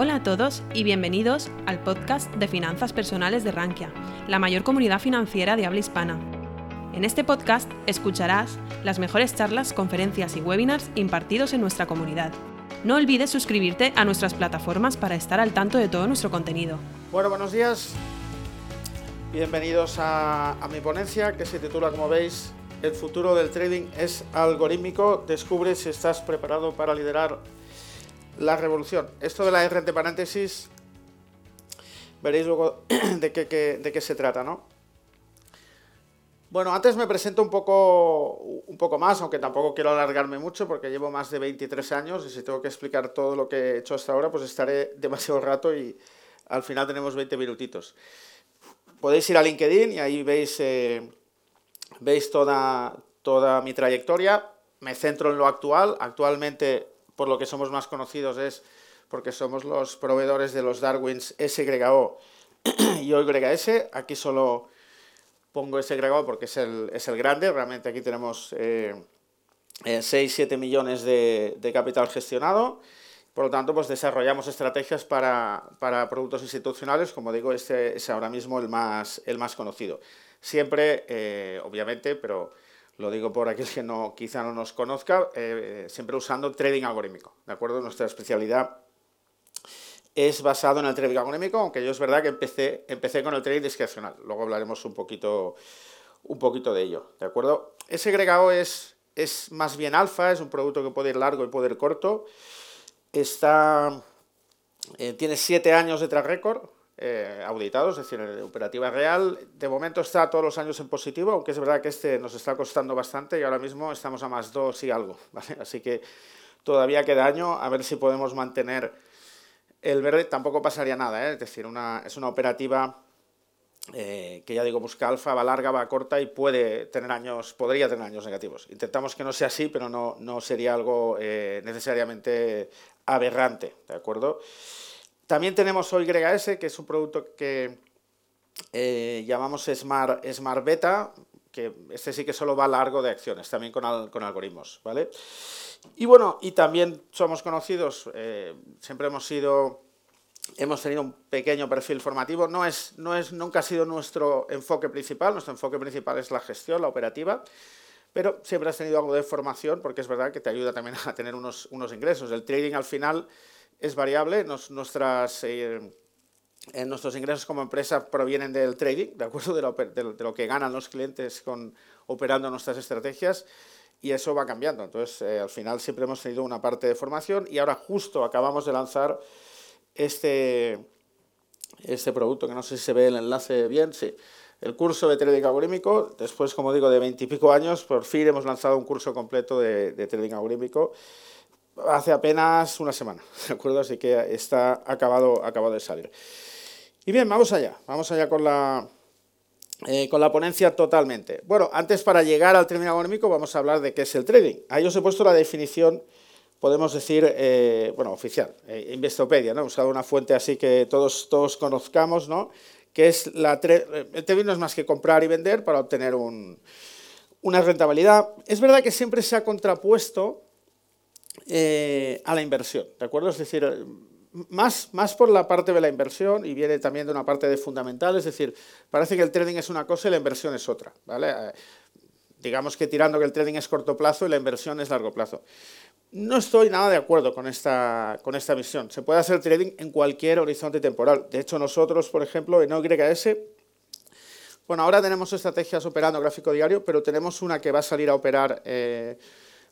Hola a todos y bienvenidos al podcast de finanzas personales de Rankia, la mayor comunidad financiera de habla hispana. En este podcast escucharás las mejores charlas, conferencias y webinars impartidos en nuestra comunidad. No olvides suscribirte a nuestras plataformas para estar al tanto de todo nuestro contenido. Bueno, buenos días. Bienvenidos a, a mi ponencia que se titula, como veis, El futuro del trading es algorítmico. Descubre si estás preparado para liderar la revolución. Esto de la R entre paréntesis, veréis luego de qué, de qué se trata, ¿no? Bueno, antes me presento un poco, un poco más, aunque tampoco quiero alargarme mucho porque llevo más de 23 años y si tengo que explicar todo lo que he hecho hasta ahora, pues estaré demasiado rato y al final tenemos 20 minutitos. Podéis ir a LinkedIn y ahí veis, eh, veis toda, toda mi trayectoria. Me centro en lo actual. Actualmente, por lo que somos más conocidos, es porque somos los proveedores de los Darwins SYO y OYS. Aquí solo pongo SYO porque es el, es el grande. Realmente aquí tenemos eh, 6-7 millones de, de capital gestionado. Por lo tanto, pues desarrollamos estrategias para, para productos institucionales, como digo, este es ahora mismo el más, el más conocido. Siempre, eh, obviamente, pero lo digo por aquel que no, quizá no nos conozca, eh, siempre usando trading algorítmico, ¿de acuerdo? Nuestra especialidad es basado en el trading algorítmico, aunque yo es verdad que empecé, empecé con el trading discrecional. Luego hablaremos un poquito, un poquito de ello, ¿de acuerdo? SGO es, es más bien alfa, es un producto que puede ir largo y puede ir corto está, eh, tiene siete años de track record eh, auditados, es decir, de operativa real. De momento está todos los años en positivo, aunque es verdad que este nos está costando bastante y ahora mismo estamos a más dos y algo. ¿vale? Así que todavía queda año, a ver si podemos mantener el verde. Tampoco pasaría nada, ¿eh? es decir, es una operativa eh, que ya digo, busca alfa, va larga, va corta y puede tener años, podría tener años negativos. Intentamos que no sea así, pero no, no sería algo necesariamente aberrante, ¿de acuerdo? También tenemos OYS, que es un producto que eh, llamamos Smart, Smart Beta, que este sí que solo va largo de acciones, también con, al- con algoritmos, ¿vale? Y bueno, y también somos conocidos, eh, siempre hemos sido hemos tenido un pequeño perfil formativo. No es, no es, nunca ha sido nuestro enfoque principal. Nuestro enfoque principal es la gestión, la operativa. Pero siempre has tenido algo de formación porque es verdad que te ayuda también a tener unos, unos ingresos. El trading al final es variable. Nos- eh, eh, nuestros ingresos como empresa provienen del trading, ¿de acuerdo? De lo que ganan los clientes con, operando nuestras estrategias y eso va cambiando. Entonces, eh, al final siempre hemos tenido una parte de formación y ahora justo acabamos de lanzar este, este producto, que no sé si se ve el enlace bien, sí. El curso de trading algorítmico, después, como digo, de veintipico años, por fin hemos lanzado un curso completo de, de trading algorítmico hace apenas una semana, ¿de acuerdo? Así que está acabado, acabado de salir. Y bien, vamos allá, vamos allá con la, eh, con la ponencia totalmente. Bueno, antes para llegar al trading algorítmico vamos a hablar de qué es el trading. Ahí os he puesto la definición, podemos decir, eh, bueno, oficial, eh, Investopedia, ¿no? He usado una fuente así que todos, todos conozcamos, ¿no? Que es la... tre- El trading no es más que comprar y vender para obtener un- una rentabilidad. Es verdad que siempre se ha contrapuesto eh, a la inversión, ¿de acuerdo? Es decir, más, más por la parte de la inversión y viene también de una parte de fundamental, es decir, parece que el trading es una cosa y la inversión es otra, ¿vale? Eh, digamos que tirando que el trading es corto plazo y la inversión es largo plazo. No estoy nada de acuerdo con esta, con esta visión. Se puede hacer trading en cualquier horizonte temporal. De hecho, nosotros, por ejemplo, en OYS, bueno, ahora tenemos estrategias operando gráfico diario, pero tenemos una que va a salir a operar eh,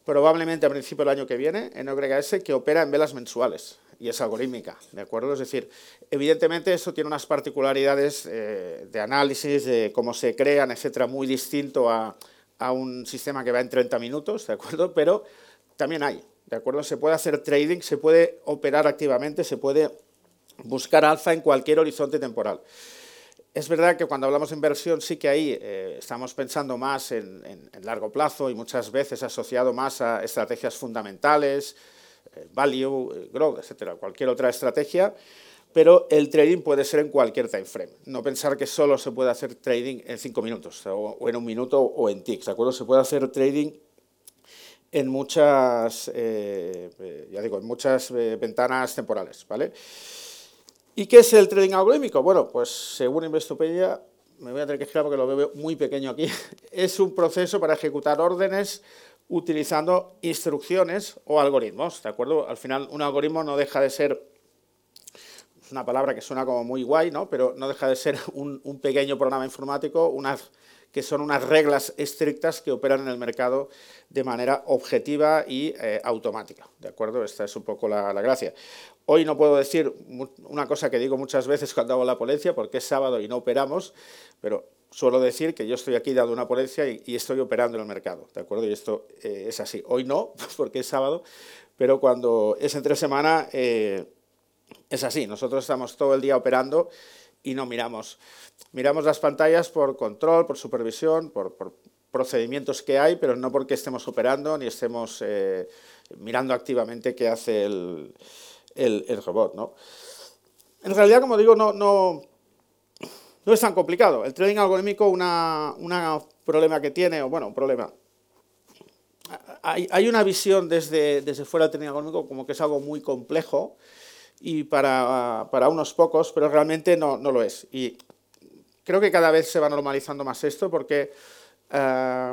probablemente a principio del año que viene en OYS, que opera en velas mensuales y es algorítmica, ¿de acuerdo? Es decir, evidentemente eso tiene unas particularidades eh, de análisis, de cómo se crean, etcétera, muy distinto a, a un sistema que va en 30 minutos, ¿de acuerdo? Pero también hay, ¿de acuerdo? Se puede hacer trading, se puede operar activamente, se puede buscar alfa en cualquier horizonte temporal. Es verdad que cuando hablamos de inversión sí que ahí eh, estamos pensando más en, largo plazo y muchas veces asociado más a estrategias fundamentales, eh, value, eh, growth, etcétera, cualquier otra estrategia, pero el trading puede ser en cualquier time frame. No pensar que solo se puede hacer trading en cinco minutos o, en un minuto o en ticks, ¿de acuerdo? Se puede hacer trading en muchas, ya digo, en muchas ventanas temporales, ¿vale? ¿Y qué es el trading algorítmico? Bueno, pues según Investopedia, me voy a tener que explicar porque lo veo muy pequeño aquí, es un proceso para ejecutar órdenes utilizando instrucciones o algoritmos, ¿de acuerdo? Al final, un algoritmo no deja de ser, es una palabra que suena como muy guay, ¿no? Pero no deja de ser un, un pequeño programa informático, unas que son unas reglas estrictas que operan en el mercado de manera objetiva y eh, automática. ¿De acuerdo? Esta es un poco la, gracia. Hoy no puedo decir una cosa que digo muchas veces cuando hago la ponencia, porque es sábado y no operamos, pero suelo decir que yo estoy aquí dando una ponencia y, estoy operando en el mercado. ¿De acuerdo? Y esto eh, es así. Hoy no, porque es sábado, pero cuando es entre semana eh, es así. Nosotros estamos todo el día operando y no miramos. Miramos las pantallas por control, por supervisión, por, procedimientos que hay, pero no porque estemos operando ni estemos eh, mirando activamente qué hace el, el, robot. ¿no? En realidad, como digo, no, no, no es tan complicado. El trading algorítmico, una, una problema que tiene, o bueno, un problema, hay, una visión desde, desde fuera del trading algorítmico como que es algo muy complejo y para, para unos pocos, pero realmente no, no, lo es. Y creo que cada vez se va normalizando más esto porque eh,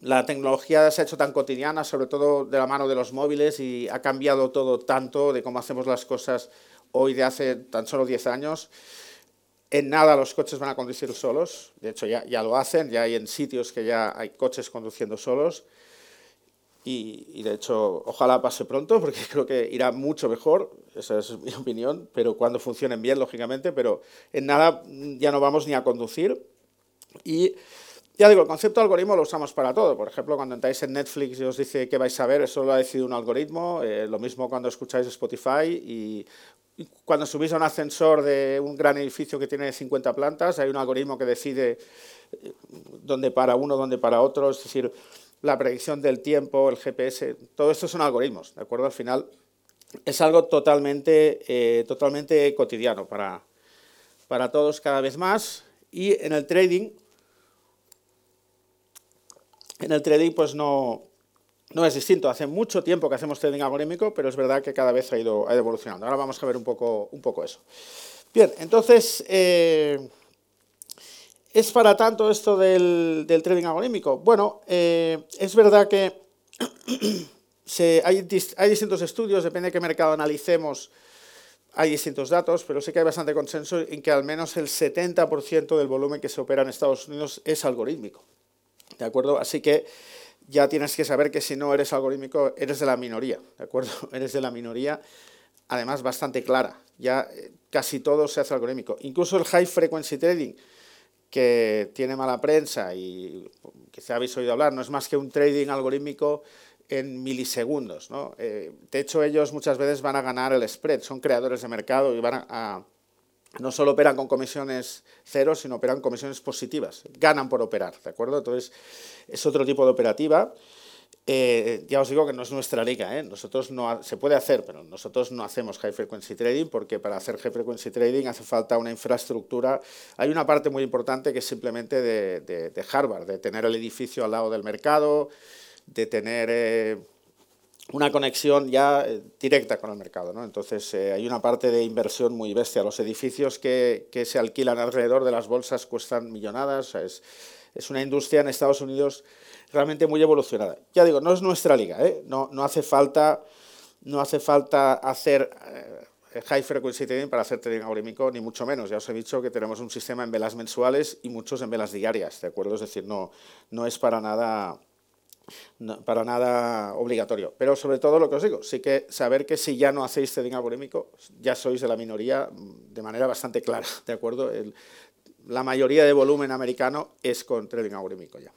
la tecnología se ha hecho tan cotidiana, sobre todo de la mano de los móviles, y ha cambiado todo tanto de cómo hacemos las cosas hoy de hace tan solo 10 años. En nada los coches van a conducir solos, de hecho ya, ya lo hacen, ya hay en sitios que ya hay coches conduciendo solos. Y, de hecho, ojalá pase pronto, porque creo que irá mucho mejor, esa es mi opinión, pero cuando funcionen bien, lógicamente, pero en nada ya no vamos ni a conducir. Y ya digo, el concepto de algoritmo lo usamos para todo. Por ejemplo, cuando entráis en Netflix y os dice qué vais a ver, eso lo ha decidido un algoritmo. Eh, lo mismo cuando escucháis Spotify y, cuando subís a un ascensor de un gran edificio que tiene 50 plantas, hay un algoritmo que decide eh, dónde para uno, dónde para otro. Es decir, la predicción del tiempo, el GPS, todo esto son algoritmos, ¿de acuerdo? Al final es algo totalmente, eh, totalmente cotidiano para, para todos cada vez más y en el trading, en el trading pues no, no es distinto. Hace mucho tiempo que hacemos trading algorítmico, pero es verdad que cada vez ha ido, ha ido evolucionando. Ahora vamos a ver un poco, un poco eso. Bien, entonces... Eh, ¿Es para tanto esto del, trading algorítmico? Bueno, eh, es verdad que hay, distintos estudios, depende de qué mercado analicemos, hay distintos datos, pero sí que hay bastante consenso en que al menos el 70% del volumen que se opera en Estados Unidos es algorítmico. ¿De acuerdo? Así que ya tienes que saber que si no eres algorítmico, eres de la minoría. ¿De acuerdo? Eres de la minoría, además bastante clara. Ya eh, casi todo se hace algorítmico. Incluso el high frequency trading que tiene mala prensa y quizá habéis oído hablar, no es más que un trading algorítmico en milisegundos. ¿no? Eh, de hecho, ellos muchas veces van a ganar el spread, son creadores de mercado y van a, no solo operan con comisiones cero, sino operan comisiones positivas, ganan por operar, ¿de acuerdo? Entonces, es otro tipo de operativa eh, ya os digo que no es nuestra liga, ¿eh? nosotros no, se puede hacer, pero nosotros no hacemos high frequency trading porque para hacer high frequency trading hace falta una infraestructura. Hay una parte muy importante que es simplemente de, de, Harvard, de tener el edificio al lado del mercado, de tener eh, una conexión ya eh, directa con el mercado. ¿no? Entonces hay una parte de inversión muy bestia. Los edificios que, que, se alquilan alrededor de las bolsas cuestan millonadas. es, es una industria en Estados Unidos realmente muy evolucionada. Ya digo, no es nuestra liga, ¿eh? no, no, hace falta, no hace falta hacer eh, high frequency trading para hacer trading algorítmico, ni mucho menos. Ya os he dicho que tenemos un sistema en velas mensuales y muchos en velas diarias, ¿de acuerdo? Es decir, no, no es para nada, para nada obligatorio. Pero sobre todo lo que os digo, sí que saber que si ya no hacéis trading algorítmico, ya sois de la minoría de manera bastante clara, ¿de acuerdo? la mayoría de volumen americano es con trading algorítmico ya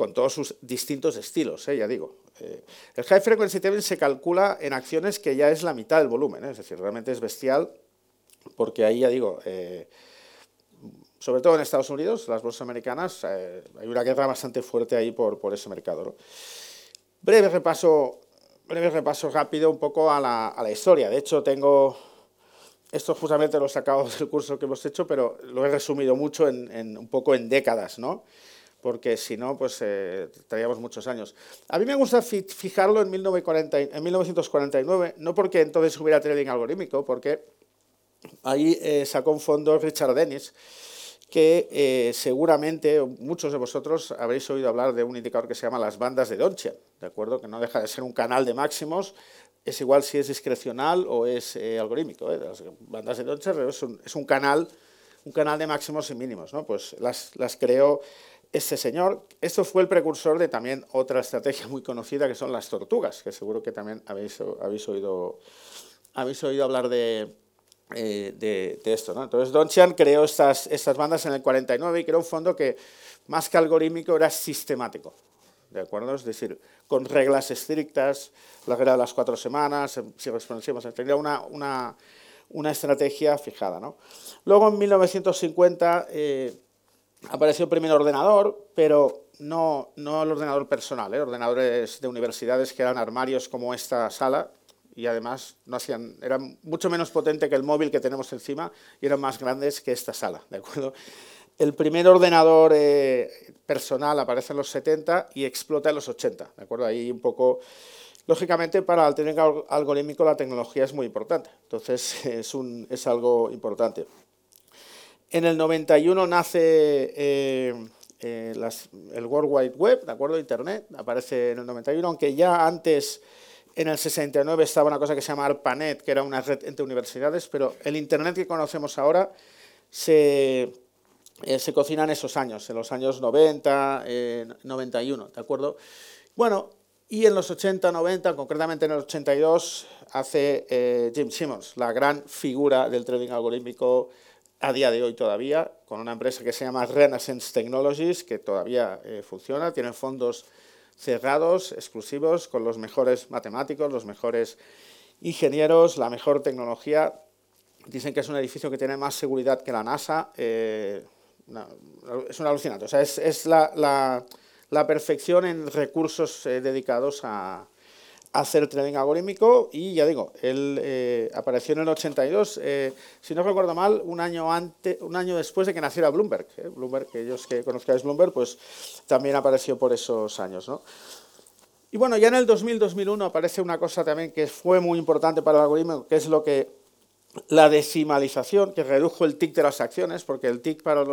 con todos sus distintos estilos, ¿eh? ya digo. Eh, el high frequency trading se calcula en acciones que ya es la mitad del volumen, ¿eh? es decir, realmente es bestial, porque ahí ya digo, sobre todo en Estados Unidos, las bolsas americanas, hay una guerra bastante fuerte ahí por, por ese mercado. Breve repaso, breve repaso rápido un poco a la, a la historia. De hecho, tengo esto justamente lo he sacado del curso que hemos hecho, pero lo he resumido mucho en, en, un poco en décadas, ¿no? Porque si no, pues eh, traíamos muchos años. A mí me gusta fijarlo en, 1949, no porque entonces hubiera trading algorítmico, porque ahí eh, sacó un fondo Richard Dennis, que eh, seguramente muchos de vosotros habréis oído hablar de un indicador que se llama las bandas de Donchian, ¿de acuerdo? Que no deja de ser un canal de máximos, es igual si es discrecional o es algorítmico. Las bandas de Donchian es un, es un canal un canal de máximos y mínimos, ¿no? Pues las, las creó este señor. Esto fue el precursor de también otra estrategia muy conocida que son las tortugas, que seguro que también habéis, habéis, oído, habéis oído hablar de, eh, de, esto. ¿no? Entonces, Don Chan creó estas, estas bandas en el 49 y creó un fondo que más que algorítmico era sistemático. ¿De acuerdo? Es decir, con reglas estrictas, la regla de las cuatro semanas, si respondemos, tenía una, una, una estrategia fijada. ¿no? Luego, en 1950, apareció el primer ordenador, pero no, no el ordenador personal, ¿eh? ordenadores de universidades que eran armarios como esta sala y además no hacían, eran mucho menos potente que el móvil que tenemos encima y eran más grandes que esta sala, ¿de acuerdo? El primer ordenador eh, personal aparece en los 70 y explota en los 80, ¿de acuerdo? Ahí un poco... Lógicamente, para el tener algorítmico la tecnología es muy importante, entonces es, un, es algo importante. En el 91 nace eh, eh, el World Wide Web, ¿de acuerdo? Internet, aparece en el 91, aunque ya antes, en el 69, estaba una cosa que se llama ARPANET, que era una red entre universidades, pero el Internet que conocemos ahora se, eh, se cocina en esos años, en los años 90, 91, ¿de acuerdo? Bueno, y en los 80, 90, concretamente en el 82, hace Jim Simmons, la gran figura del trading algorítmico a día de hoy todavía, con una empresa que se llama Renaissance Technologies, que todavía eh, funciona, tiene fondos cerrados, exclusivos, con los mejores matemáticos, los mejores ingenieros, la mejor tecnología. Dicen que es un edificio que tiene más seguridad que la NASA. Eh, es un alucinante. O sea, es, la, perfección en recursos eh, dedicados a, hacer trading algorítmico y ya digo, él eh, apareció en el 82, eh, si no recuerdo mal, un año, antes, un año después de que naciera Bloomberg. Eh, Bloomberg, que ellos que conozcáis Bloomberg, pues también apareció por esos años. ¿no? Y bueno, ya en el 2000-2001 aparece una cosa también que fue muy importante para el algoritmo, que es lo que la decimalización, que redujo el tick de las acciones, porque el tick para,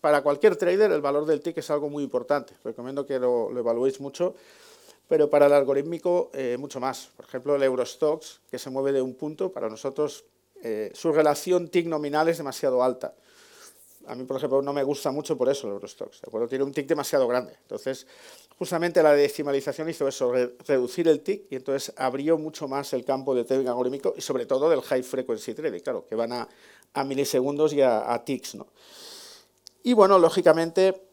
para cualquier trader, el valor del tick es algo muy importante. Recomiendo que lo, lo evaluéis mucho pero para el algorítmico eh, mucho más. Por ejemplo, el Eurostox, que se mueve de un punto, para nosotros eh, su relación TIC nominal es demasiado alta. A mí, por ejemplo, no me gusta mucho por eso el Eurostox, ¿de Tiene un TIC demasiado grande. Entonces, justamente la decimalización hizo eso, reducir el TIC y entonces abrió mucho más el campo de trading algorítmico y sobre todo del high frequency trading, claro, que van a, milisegundos y a, a tics, ¿no? Y bueno, lógicamente,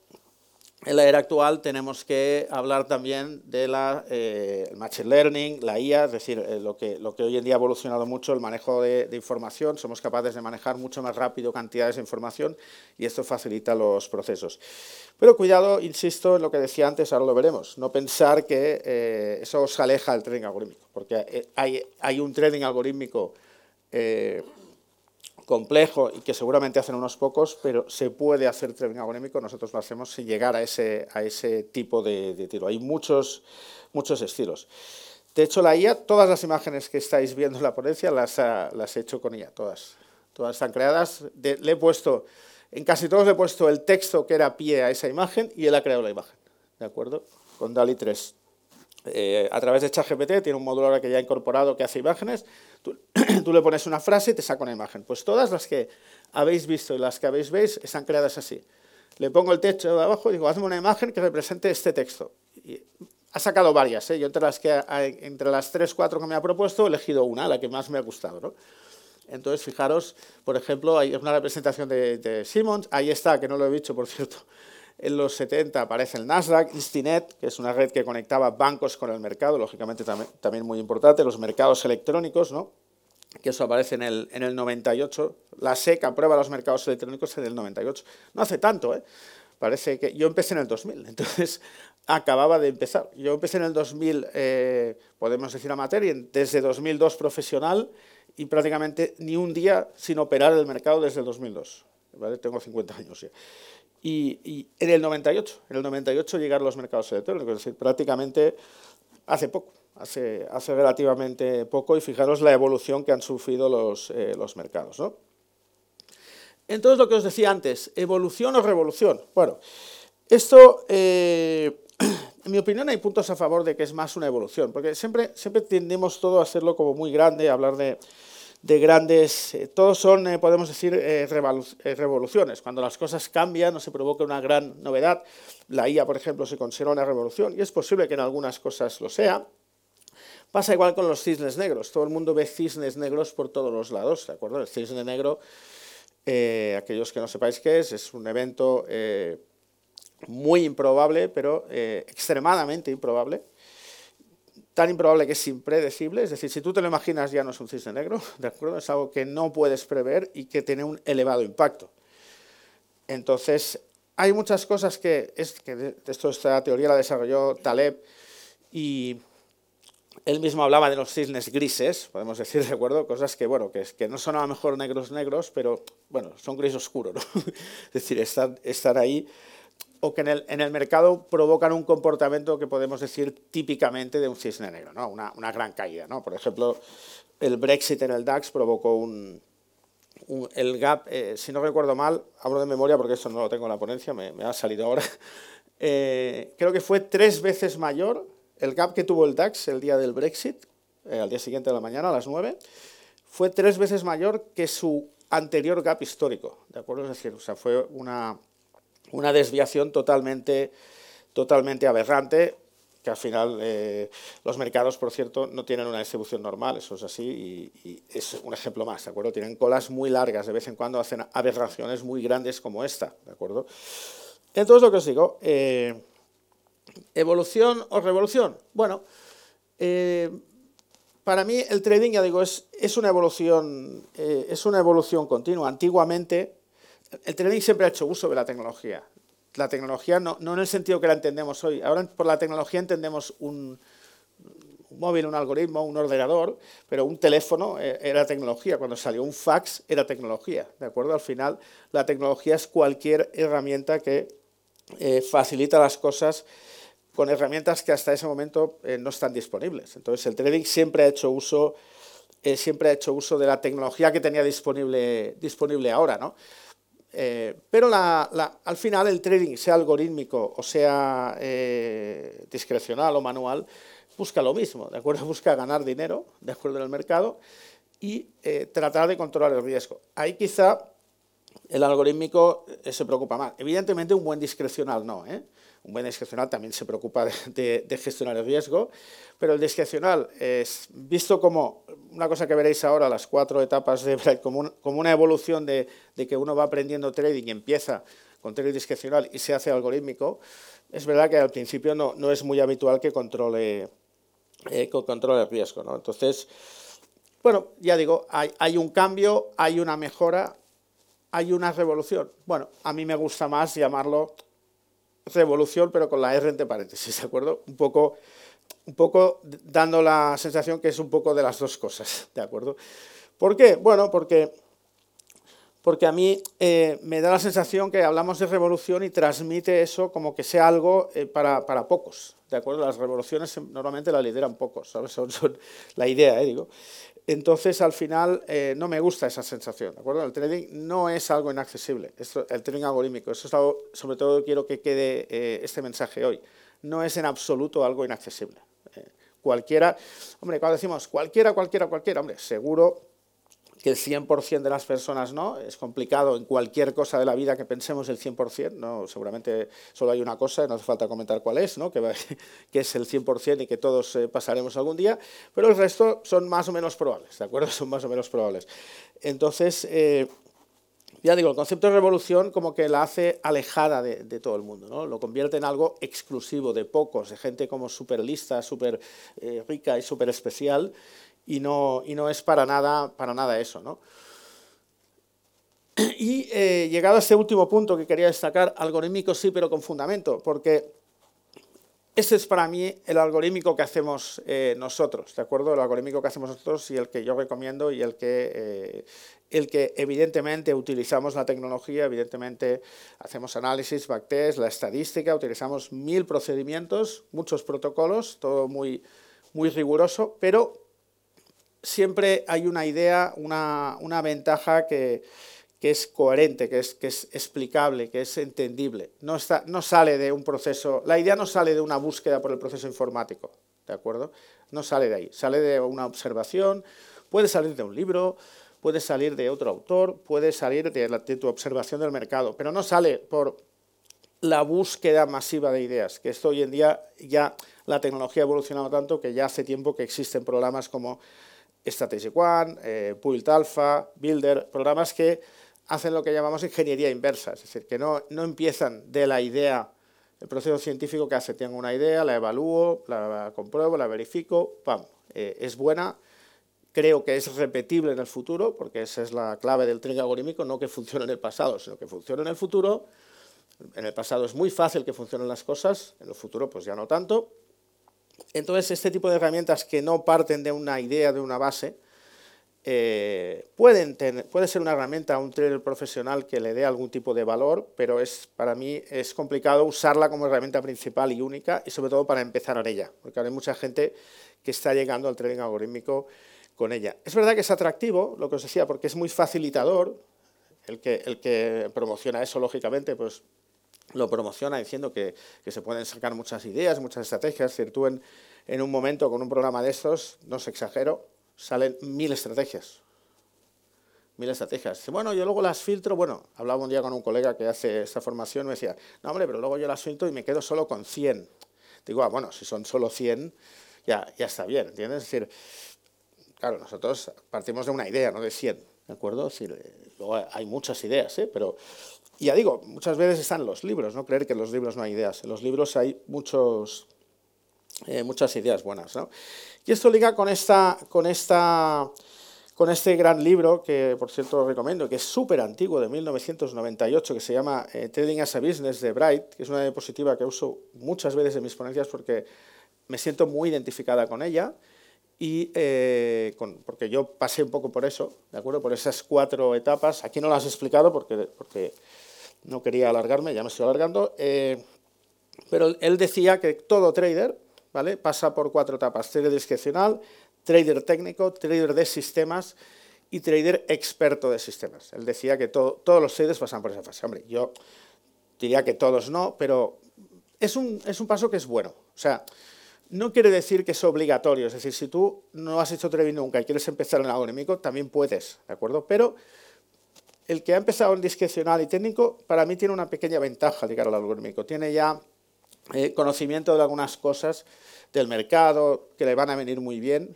en la era actual tenemos que hablar también de la eh, machine learning, la IA, es decir, eh, lo, que, lo que hoy en día ha evolucionado mucho, el manejo de, información, somos capaces de manejar mucho más rápido cantidades de información y esto facilita los procesos. Pero cuidado, insisto en lo que decía antes, ahora lo veremos, no pensar que eh, eso os aleja del trading algorítmico, porque hay, hay un trading algorítmico complejo y que seguramente hacen unos pocos, pero se puede hacer trading algorítmico, nosotros lo hacemos sin llegar a ese, a ese tipo de, tiro. Hay muchos, muchos estilos. De hecho, la IA, todas las imágenes que estáis viendo en la ponencia las, las he hecho con IA, todas. Todas están creadas. le he puesto, en casi todos le he puesto el texto que era pie a esa imagen y él ha creado la imagen. ¿De acuerdo? Con DALI 3. Eh, a través de ChatGPT tiene un módulo ahora que ya ha incorporado que hace imágenes. Tú, le pones una frase y te saca una imagen. Pues todas las que habéis visto y las que habéis visto están creadas así. Le pongo el texto de abajo y digo, hazme una imagen que represente este texto. Y ha sacado varias. ¿eh? Yo entre las, que, entre las 3, 4 que me ha propuesto he elegido una, la que más me ha gustado. ¿no? Entonces, fijaros, por ejemplo, hay una representación de, de Simmons. Ahí está, que no lo he dicho, por cierto en los 70 aparece el Nasdaq, Instinet, que es una red que conectaba bancos con el mercado, lógicamente también, muy importante, los mercados electrónicos, ¿no? Que eso aparece en el, en el 98. La SEC aprueba los mercados electrónicos en el 98. No hace tanto, ¿eh? Parece que yo empecé en el 2000, entonces acababa de empezar. Yo empecé en el 2000, eh, podemos decir amateur, y desde 2002 profesional y prácticamente ni un día sin operar el mercado desde el 2002. ¿vale? Tengo 50 años ya. y, en el 98, en el 98 llegaron los mercados electrónicos, es decir, prácticamente hace poco, hace, hace relativamente poco, y fijaros la evolución que han sufrido los, eh, los mercados. ¿no? Entonces, lo que os decía antes, ¿evolución o revolución? Bueno, esto, eh, en mi opinión, hay puntos a favor de que es más una evolución, porque siempre, siempre tendemos todo a hacerlo como muy grande, a hablar de de grandes, eh, todos son, podemos decir, revoluciones. Cuando las cosas cambian o se provoca una gran novedad, la IA, por ejemplo, se considera una revolución y es posible que en algunas cosas lo sea. Pasa igual con los cisnes negros. Todo el mundo ve cisnes negros por todos los lados, ¿de acuerdo? El cisne negro, aquellos que no sepáis qué es, es un evento muy improbable, pero extremadamente improbable, tan improbable que es impredecible, es decir, si tú te lo imaginas ya no es un cisne negro, ¿de acuerdo? Es algo que no puedes prever y que tiene un elevado impacto. Entonces, hay muchas cosas que, es, que esto, esta teoría la desarrolló Taleb y él mismo hablaba de los cisnes grises, podemos decir, ¿de acuerdo? Cosas que, bueno, que, que no son a lo mejor negros negros, pero, bueno, son gris oscuro, ¿no? es decir, están, están ahí o que en el, en el, mercado provocan un comportamiento que podemos decir típicamente de un cisne negro, ¿no? una, una gran caída. ¿no? Por ejemplo, el Brexit en el DAX provocó un, el gap, eh, si no recuerdo mal, hablo de memoria porque eso no lo tengo en la ponencia, me, me ha salido ahora, eh, creo que fue tres veces mayor el gap que tuvo el DAX el día del Brexit, eh, al día siguiente de la mañana, a las 9, fue tres veces mayor que su anterior gap histórico, ¿de acuerdo? Es decir, o fue una, una desviación totalmente, totalmente aberrante, que al final eh, los mercados, por cierto, no tienen una distribución normal, eso es así, y, es un ejemplo más, ¿de acuerdo? Tienen colas muy largas, de vez en cuando hacen aberraciones muy grandes como esta, ¿de acuerdo? Entonces, lo que os digo, eh, ¿evolución o revolución? Bueno, eh, para mí el trading, ya digo, es, es una evolución, es una evolución continua. Antiguamente, el trading siempre ha hecho uso de la tecnología. La tecnología no, en el sentido que la entendemos hoy. Ahora por la tecnología entendemos un, móvil, un algoritmo, un ordenador, pero un teléfono eh, era tecnología. Cuando salió un fax era tecnología. ¿De acuerdo? Al final la tecnología es cualquier herramienta que eh, facilita las cosas con herramientas que hasta ese momento eh, no están disponibles. Entonces el trading siempre ha hecho uso, siempre ha hecho uso de la tecnología que tenía disponible, disponible ahora, ¿no? Eh, pero al final el trading, sea algorítmico o sea eh, discrecional o manual, busca lo mismo, ¿de acuerdo? Busca ganar dinero, de acuerdo el mercado, y eh, tratar de controlar el riesgo. Ahí quizá el algorítmico se preocupa más. Evidentemente un buen discrecional no, ¿eh? Un buen discrecional también se preocupa de, gestionar el riesgo, pero el discrecional es visto como una cosa que veréis ahora, las cuatro etapas de como, como una evolución de, que uno va aprendiendo trading y empieza con trading discrecional y se hace algorítmico, es verdad que al principio no, no es muy habitual que controle, eh, controle el riesgo. ¿no? Entonces, bueno, ya digo, hay, hay un cambio, hay una mejora, hay una revolución. Bueno, a mí me gusta más llamarlo revolución, pero con la R entre paréntesis, ¿de acuerdo? Un poco, un poco dando la sensación que es un poco de las dos cosas, ¿de acuerdo? ¿Por qué? Bueno, porque, porque a mí eh, me da la sensación que hablamos de revolución y transmite eso como que sea algo eh, para, para, pocos, ¿de acuerdo? Las revoluciones normalmente las lideran pocos, ¿sabes? Son, la idea, ¿eh? Digo. Entonces, al final, eh, no me gusta esa sensación, ¿de acuerdo? El trading no es algo inaccesible, el trading algorítmico, eso es algo, sobre todo quiero que quede eh, este mensaje hoy, no es en absoluto algo inaccesible. Eh, cualquiera, hombre, cuando decimos cualquiera, cualquiera, cualquiera, hombre, seguro que el 100% de las personas no, es complicado en cualquier cosa de la vida que pensemos el 100%, no, seguramente solo hay una cosa, no hace falta comentar cuál es, ¿no? que, que es el 100% y que todos eh, pasaremos algún día, pero el resto son más o menos probables, ¿de acuerdo? Son más o menos probables. Entonces, eh, ya digo, el concepto de revolución como que la hace alejada de, todo el mundo, ¿no? lo convierte en algo exclusivo de pocos, de gente como súper lista, súper eh, rica y súper especial, y no, y no es para nada, para nada eso. ¿no? Y eh, llegado a este último punto que quería destacar, algorítmico sí, pero con fundamento, porque Este es para mí el algorítmico que hacemos eh, nosotros, ¿de acuerdo? El algorítmico que hacemos nosotros y el que yo recomiendo y el que, eh, el que evidentemente utilizamos la tecnología, evidentemente hacemos análisis, backtest, la estadística, utilizamos mil procedimientos, muchos protocolos, todo muy, muy riguroso, pero siempre hay una idea, una, una ventaja que que es coherente, que es, que es explicable, que es entendible. No, está, no sale de un proceso, la idea no sale de una búsqueda por el proceso informático, ¿de acuerdo? No sale de ahí, sale de una observación, puede salir de un libro, puede salir de otro autor, puede salir de, de tu observación del mercado, pero no sale por la búsqueda masiva de ideas, que esto hoy en día ya la tecnología ha evolucionado tanto que ya hace tiempo que existen programas como Strategy One, eh, Alpha, Builder, programas que hacen lo que llamamos ingeniería inversa, es decir, que no, no empiezan de la idea, el proceso científico que hace, tengo una idea, la evalúo, la compruebo, la verifico, pam, eh, es buena, creo que es repetible en el futuro, porque esa es la clave del tren algorítmico, no que funcione en el pasado, sino que funcione en el futuro. En el pasado es muy fácil que funcionen las cosas, en el futuro pues ya no tanto. Entonces, este tipo de herramientas que no parten de una idea, de una base, eh, pueden puede ser una herramienta a un trader profesional que le dé algún tipo de valor, pero es, para mí es complicado usarla como herramienta principal y única, y sobre todo para empezar en ella, porque hay mucha gente que está llegando al trading algorítmico con ella. Es verdad que es atractivo, lo que os decía, porque es muy facilitador, el que, el que promociona eso, lógicamente, pues lo promociona diciendo que, que, se pueden sacar muchas ideas, muchas estrategias. Es decir, tú en, en un momento con un programa de estos, no se exagero, salen mil estrategias. Mil estrategias. bueno, yo luego las filtro. Bueno, hablaba un día con un colega que hace esta formación me decía, no, hombre, pero luego yo las filtro y me quedo solo con 100. Digo, ah, bueno, si son solo 100, ya, ya está bien, ¿entiendes? Es decir, claro, nosotros partimos de una idea, no de 100, ¿de acuerdo? Es decir, luego hay muchas ideas, ¿eh? Pero, ya digo, muchas veces están los libros, no creer que en los libros no hay ideas. En los libros hay muchos, eh, muchas ideas buenas, ¿no? Y esto liga con, esta, con, esta, con este gran libro, que por cierto recomiendo, que es súper antiguo, de 1998, que se llama eh, Trading as a Business de Bright, que es una diapositiva que uso muchas veces en mis ponencias porque me siento muy identificada con ella y eh, porque yo pasé un poco por eso, ¿de acuerdo? Por esas cuatro etapas. Aquí no las he explicado porque, porque no quería alargarme, ya me estoy alargando. Eh, pero él decía que todo trader ¿vale? Pasa por cuatro etapas, trader discrecional, trader técnico, trader de sistemas y trader experto de sistemas. Él decía que todos los traders pasan por esa fase. Hombre, yo diría que todos no, pero es un, es un paso que es bueno. O sea, no quiere decir que es obligatorio, es decir, si tú no has hecho trading nunca y quieres empezar en algorítmico, también puedes, ¿de acuerdo? Pero el que ha empezado en discrecional y técnico, para mí tiene una pequeña ventaja de cara al algorítmico. Tiene ya eh, conocimiento de algunas cosas del mercado que le van a venir muy bien,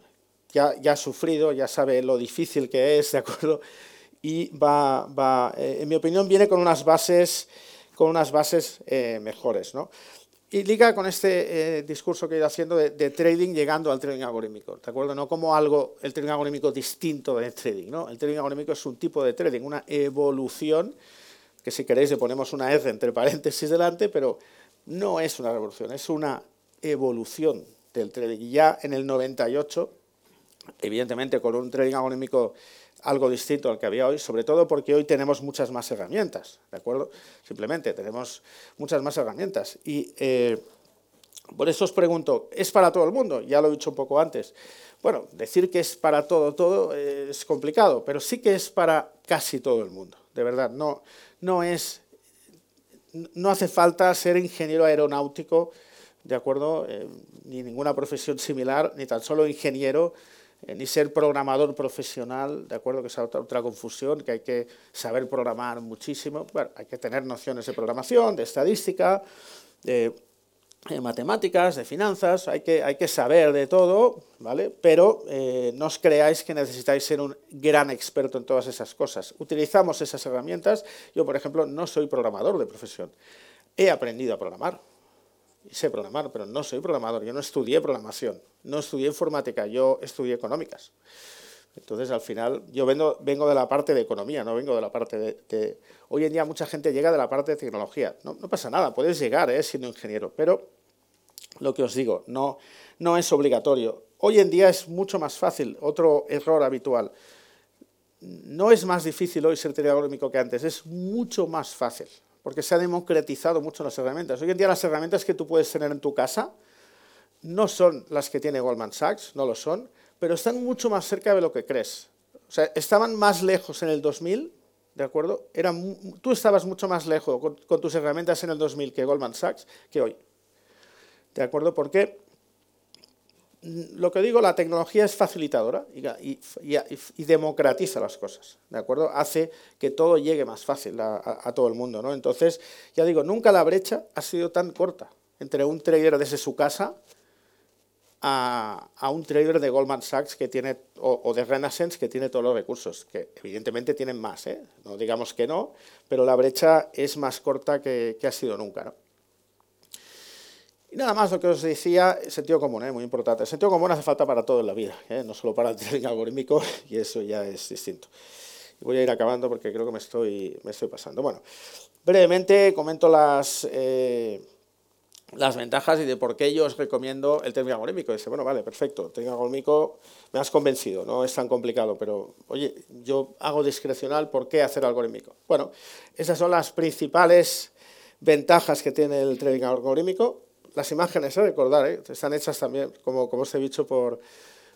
ya, ha sufrido, ya sabe lo difícil que es, ¿de acuerdo? Y va, va eh, en mi opinión, viene con unas bases, con unas bases eh, mejores, ¿no? Y liga con este discurso que he ido haciendo de, trading llegando al trading algorítmico, ¿de acuerdo? No como algo, el trading algorítmico distinto del trading, ¿no? El trading algorítmico es un tipo de trading, una evolución, que si queréis le ponemos una R entre paréntesis delante, pero no es una revolución, es una evolución del trading. Y ya en el 98, evidentemente con un trading agónico algo distinto al que había hoy, sobre todo porque hoy tenemos muchas más herramientas, ¿de acuerdo? Simplemente tenemos muchas más herramientas. Y eh, por eso os pregunto, ¿es para todo el mundo? Ya lo he dicho un poco antes. Bueno, decir que es para todo, todo es complicado, pero sí que es para casi todo el mundo, de verdad. No, no es no hace falta ser ingeniero aeronáutico, ¿de acuerdo? Eh, ni ninguna profesión similar, ni tan solo ingeniero, eh, ni ser programador profesional, ¿de acuerdo? Que es otra, confusión, que hay que saber programar muchísimo. Bueno, hay que tener nociones de programación, de estadística, de de matemáticas, de finanzas, hay que, hay que saber de todo, ¿vale? Pero eh, no os creáis que necesitáis ser un gran experto en todas esas cosas. Utilizamos esas herramientas. Yo, por ejemplo, no soy programador de profesión. He aprendido a programar. Sé programar, pero no soy programador. Yo no estudié programación, no estudié informática, yo estudié económicas. Entonces, al final, yo vengo, de la parte de economía, no vengo de la parte de, Hoy en día mucha gente llega de la parte de tecnología. No, pasa nada, puedes llegar ¿eh? siendo ingeniero, pero lo que os digo, no, es obligatorio. Hoy en día es mucho más fácil, otro error habitual. No es más difícil hoy ser técnico que antes, es mucho más fácil, porque se ha democratizado mucho las herramientas. Hoy en día las herramientas que tú puedes tener en tu casa no son las que tiene Goldman Sachs, no lo son, pero están mucho más cerca de lo que crees. O sea, estaban más lejos en el 2000, ¿de acuerdo? tú estabas mucho más lejos con, tus herramientas en el 2000 que Goldman Sachs que hoy. ¿De acuerdo? Porque lo que digo, la tecnología es facilitadora y, democratiza las cosas, ¿de acuerdo? Hace que todo llegue más fácil a, todo el mundo, ¿no? Entonces, ya digo, nunca la brecha ha sido tan corta entre un trader desde su casa a, un trader de Goldman Sachs que tiene, o, de Renaissance que tiene todos los recursos, que evidentemente tienen más, ¿eh? no digamos que no, pero la brecha es más corta que, ha sido nunca. ¿no? Y nada más lo que os decía, sentido común, ¿eh? muy importante. El sentido común hace falta para todo en la vida, ¿eh? no solo para el trading algorítmico, y eso ya es distinto. voy a ir acabando porque creo que me estoy, me estoy pasando. Bueno, brevemente comento las... Eh, las ventajas y de por qué yo os recomiendo el término algorítmico. Dice, bueno, vale, perfecto, el término algorítmico me has convencido, no es tan complicado, pero oye, yo hago discrecional, ¿por qué hacer algorítmico? Bueno, esas son las principales ventajas que tiene el trading algorítmico. Las imágenes, ¿eh? recordar, ¿eh? están hechas también, como, como os he dicho, por,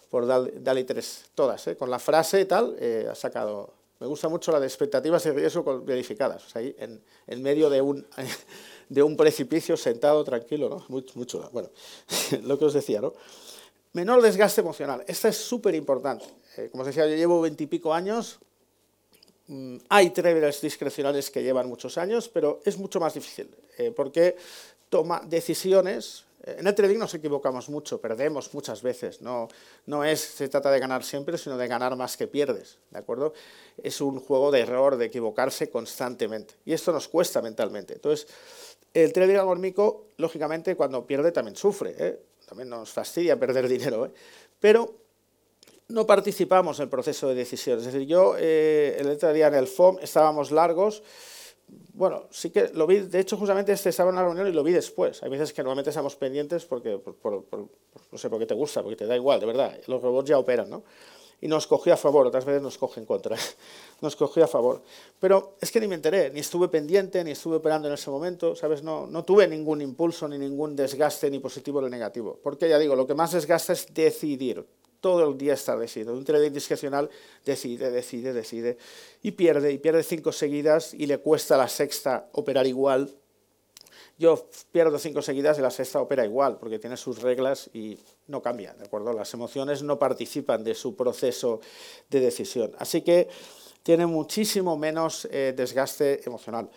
por DALI 3, todas, ¿eh? con la frase y tal, eh, ha sacado... Me gusta mucho la de expectativas y riesgo verificadas, o sea, ahí en, en medio de un de un precipicio sentado tranquilo, ¿no? Mucho, bueno, lo que os decía, ¿no? Menor desgaste emocional. Esta es súper importante. Eh, como os decía, yo llevo veintipico años. Mm, hay traders discrecionales que llevan muchos años, pero es mucho más difícil, eh, porque toma decisiones en el trading nos equivocamos mucho, perdemos muchas veces. No, no es, se trata de ganar siempre, sino de ganar más que pierdes. ¿de acuerdo? Es un juego de error, de equivocarse constantemente. Y esto nos cuesta mentalmente. Entonces, el trading algorítmico, lógicamente, cuando pierde también sufre. ¿eh? También nos fastidia perder dinero. ¿eh? Pero no participamos en el proceso de decisión. Es decir, yo eh, el otro día en el FOM estábamos largos bueno, sí que lo vi, de hecho justamente este estaba en la reunión y lo vi después. Hay veces que normalmente estamos pendientes porque, por, no sé, porque te gusta, porque te da igual, de verdad. Los robots ya operan, ¿no? Y nos cogió a favor, otras veces nos coge en contra. nos cogió a favor. Pero es que ni me enteré, ni estuve pendiente, ni estuve operando en ese momento, ¿sabes? No, no tuve ningún impulso, ni ningún desgaste, ni positivo ni negativo. Porque ya digo, lo que más desgasta es decidir todo el día estar decidiendo. Un trader discrecional decide, decide, decide y pierde, y pierde cinco seguidas y le cuesta la sexta operar igual. Yo pierdo cinco seguidas y la sexta opera igual, porque tiene sus reglas y no cambia, ¿de acuerdo? Las emociones no participan de su proceso de decisión. Así que tiene muchísimo menos eh, desgaste emocional.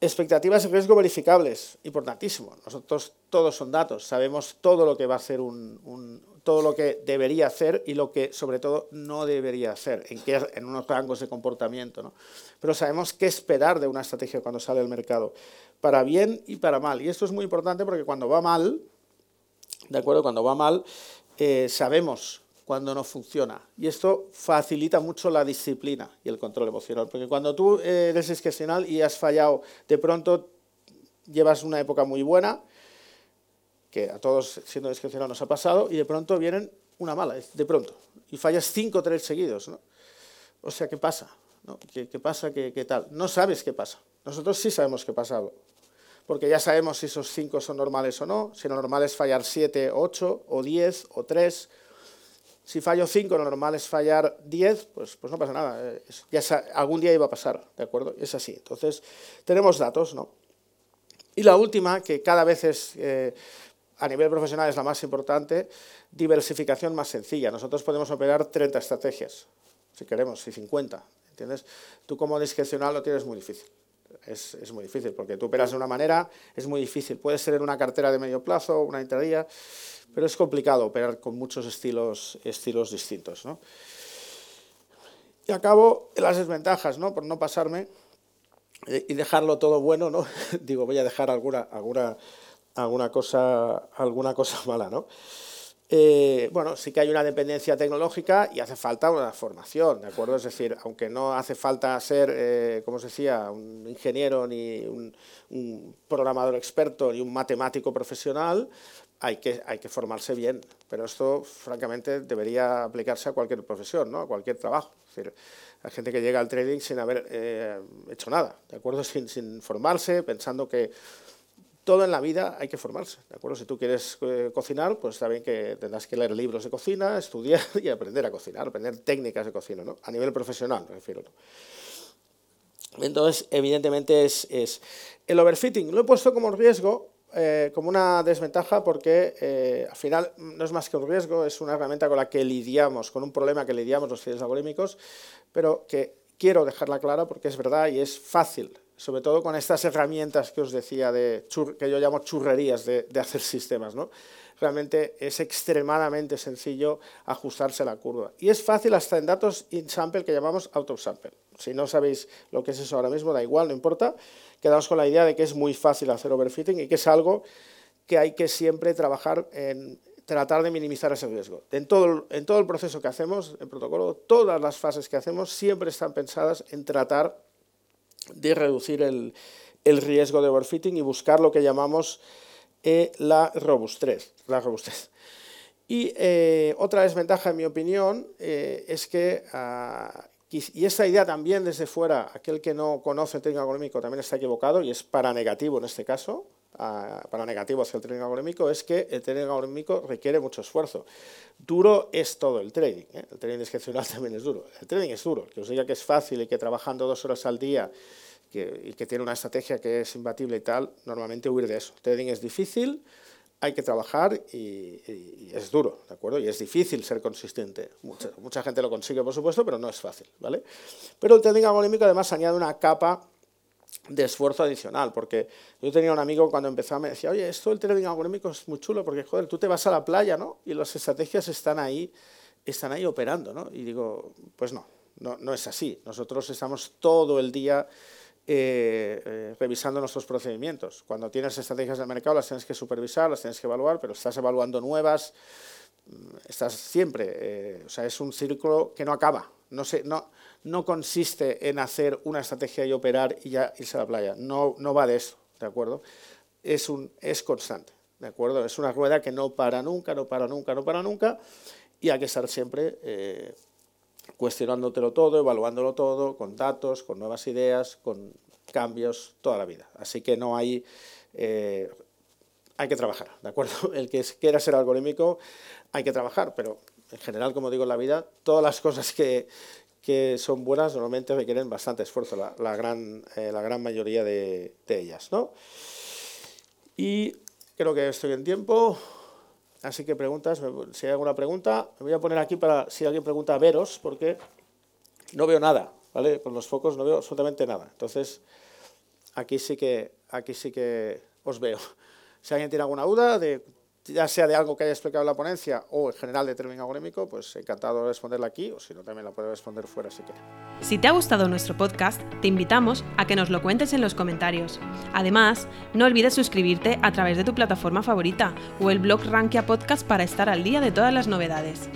Expectativas de riesgo verificables, importantísimo. Nosotros todos son datos, sabemos todo lo que va a hacer un, todo lo que debería hacer y lo que sobre todo no debería hacer, en, qué, en unos rangos de comportamiento. ¿no? Pero sabemos qué esperar de una estrategia cuando sale al mercado, para bien y para mal. Y esto es muy importante porque cuando va mal, ¿de acuerdo? Cuando va mal, eh, sabemos cuando no funciona. Y esto facilita mucho la disciplina y el control emocional, porque cuando tú eres excepcional y has fallado, de pronto llevas una época muy buena, que a todos siendo discrecional nos ha pasado, y de pronto vienen una mala, de pronto, y fallas cinco o tres seguidos. ¿no? O sea, ¿qué pasa? ¿Qué, pasa? ¿Qué, tal? No sabes qué pasa. Nosotros sí sabemos qué pasa, porque ya sabemos si esos cinco son normales o no, si lo normal es fallar siete, ocho, o diez, o tres. Si fallo cinco, lo normal es fallar diez, pues, pues no pasa nada. Ya algún día iba a pasar, ¿de acuerdo? Es así. Entonces, tenemos datos, ¿no? Y la última, que cada vez es... Eh, a nivel profesional es la más importante, diversificación más sencilla. Nosotros podemos operar 30 estrategias, si queremos, si 50, ¿entiendes? Tú como discrecional lo tienes muy difícil. Es, es, muy difícil, porque tú operas de una manera, es muy difícil. Puede ser en una cartera de medio plazo, una intradía, pero es complicado operar con muchos estilos, estilos distintos. ¿no? Y acabo las desventajas, ¿no? por no pasarme eh, y dejarlo todo bueno, ¿no? digo, voy a dejar alguna, alguna alguna cosa, alguna cosa mala, ¿no? Eh, bueno, sí que hay una dependencia tecnológica y hace falta una formación, ¿de acuerdo? Es decir, aunque no hace falta ser, eh, como os decía, un ingeniero ni un, programador experto ni un matemático profesional, hay que, hay que formarse bien, pero esto francamente debería aplicarse a cualquier profesión, ¿no? a cualquier trabajo. Es decir, hay gente que llega al trading sin haber eh, hecho nada, ¿de acuerdo? Sin, sin formarse, pensando que todo en la vida hay que formarse, ¿de acuerdo? Si tú quieres eh, cocinar, pues está bien que tendrás que leer libros de cocina, estudiar y aprender a cocinar, aprender técnicas de cocina, ¿no? A nivel profesional, me refiero. Entonces, evidentemente es, el overfitting. Lo he puesto como riesgo eh, como una desventaja porque eh, al final no es más que un riesgo, es una herramienta con la que lidiamos, con un problema que lidiamos los fieles algorítmicos, pero que quiero dejarla clara porque es verdad y es fácil, sobre todo con estas herramientas que os decía, de que yo llamo churrerías de, hacer sistemas. ¿no? Realmente es extremadamente sencillo ajustarse a la curva. Y es fácil hasta en datos in-sample que llamamos out-of-sample. Si no sabéis lo que es eso ahora mismo, da igual, no importa quedamos con la idea de que es muy fácil hacer overfitting y que es algo que hay que siempre trabajar en tratar de minimizar ese riesgo. En todo, en todo el proceso que hacemos, el protocolo, todas las fases que hacemos siempre están pensadas en tratar de reducir el, riesgo de overfitting y buscar lo que llamamos eh, la robustez. La robustez. Y eh, otra desventaja, en mi opinión, eh, es que ah, y esta idea también desde fuera, aquel que no conoce el trading algorítmico también está equivocado y es para negativo en este caso, para negativo hacia el trading algorítmico, es que el trading algorítmico requiere mucho esfuerzo. Duro es todo el trading, ¿eh? el trading discrecional también es duro. El trading es duro, que os diga que es fácil y que trabajando dos horas al día y que tiene una estrategia que es imbatible y tal, normalmente huir de eso. El trading es difícil, hay que trabajar y, es duro, ¿de acuerdo? Y es difícil ser consistente. Mucha, mucha, gente lo consigue, por supuesto, pero no es fácil, ¿vale? Pero el trading algorítmico además añade una capa de esfuerzo adicional, porque yo tenía un amigo cuando empezaba me decía, oye, esto del trading algorítmico es muy chulo, porque, joder, tú te vas a la playa, ¿no? Y las estrategias están ahí, están ahí operando, ¿no? Y digo, pues no, no, no es así. Nosotros estamos todo el día eh, eh, revisando nuestros procedimientos. Cuando tienes estrategias de mercado las tienes que supervisar, las tienes que evaluar, pero estás evaluando nuevas, mm, estás siempre, eh, o sea, es un círculo que no acaba. No, se, no, no consiste en hacer una estrategia y operar y ya irse a la playa. No, no va de eso, ¿de acuerdo? Es, un, es constante, ¿de acuerdo? Es una rueda que no para nunca, no para nunca, no para nunca y hay que estar siempre cuestionándotelo todo, evaluándolo todo, con datos, con nuevas ideas, con cambios toda la vida. Así que no hay... Eh, hay que trabajar, ¿de acuerdo? El que quiera ser algorítmico hay que trabajar, pero en general, como digo en la vida, todas las cosas que, que son buenas normalmente requieren bastante esfuerzo, la, gran, eh, la gran mayoría de, ellas, ¿no? Y creo que estoy en tiempo. Así que preguntas, si hay alguna pregunta, me voy a poner aquí para si alguien pregunta veros, porque no veo nada, ¿vale? Con los focos no veo absolutamente nada. Entonces, aquí sí que, aquí sí que os veo. Si alguien tiene alguna duda ya sea de algo que haya explicado la ponencia o en general de término algorítmico, pues encantado de responderla aquí o si no también la puedo responder fuera si quiere. Si te ha gustado nuestro podcast, te invitamos a que nos lo cuentes en los comentarios. Además, no olvides suscribirte a través de tu plataforma favorita o el blog Rankia Podcast para estar al día de todas las novedades.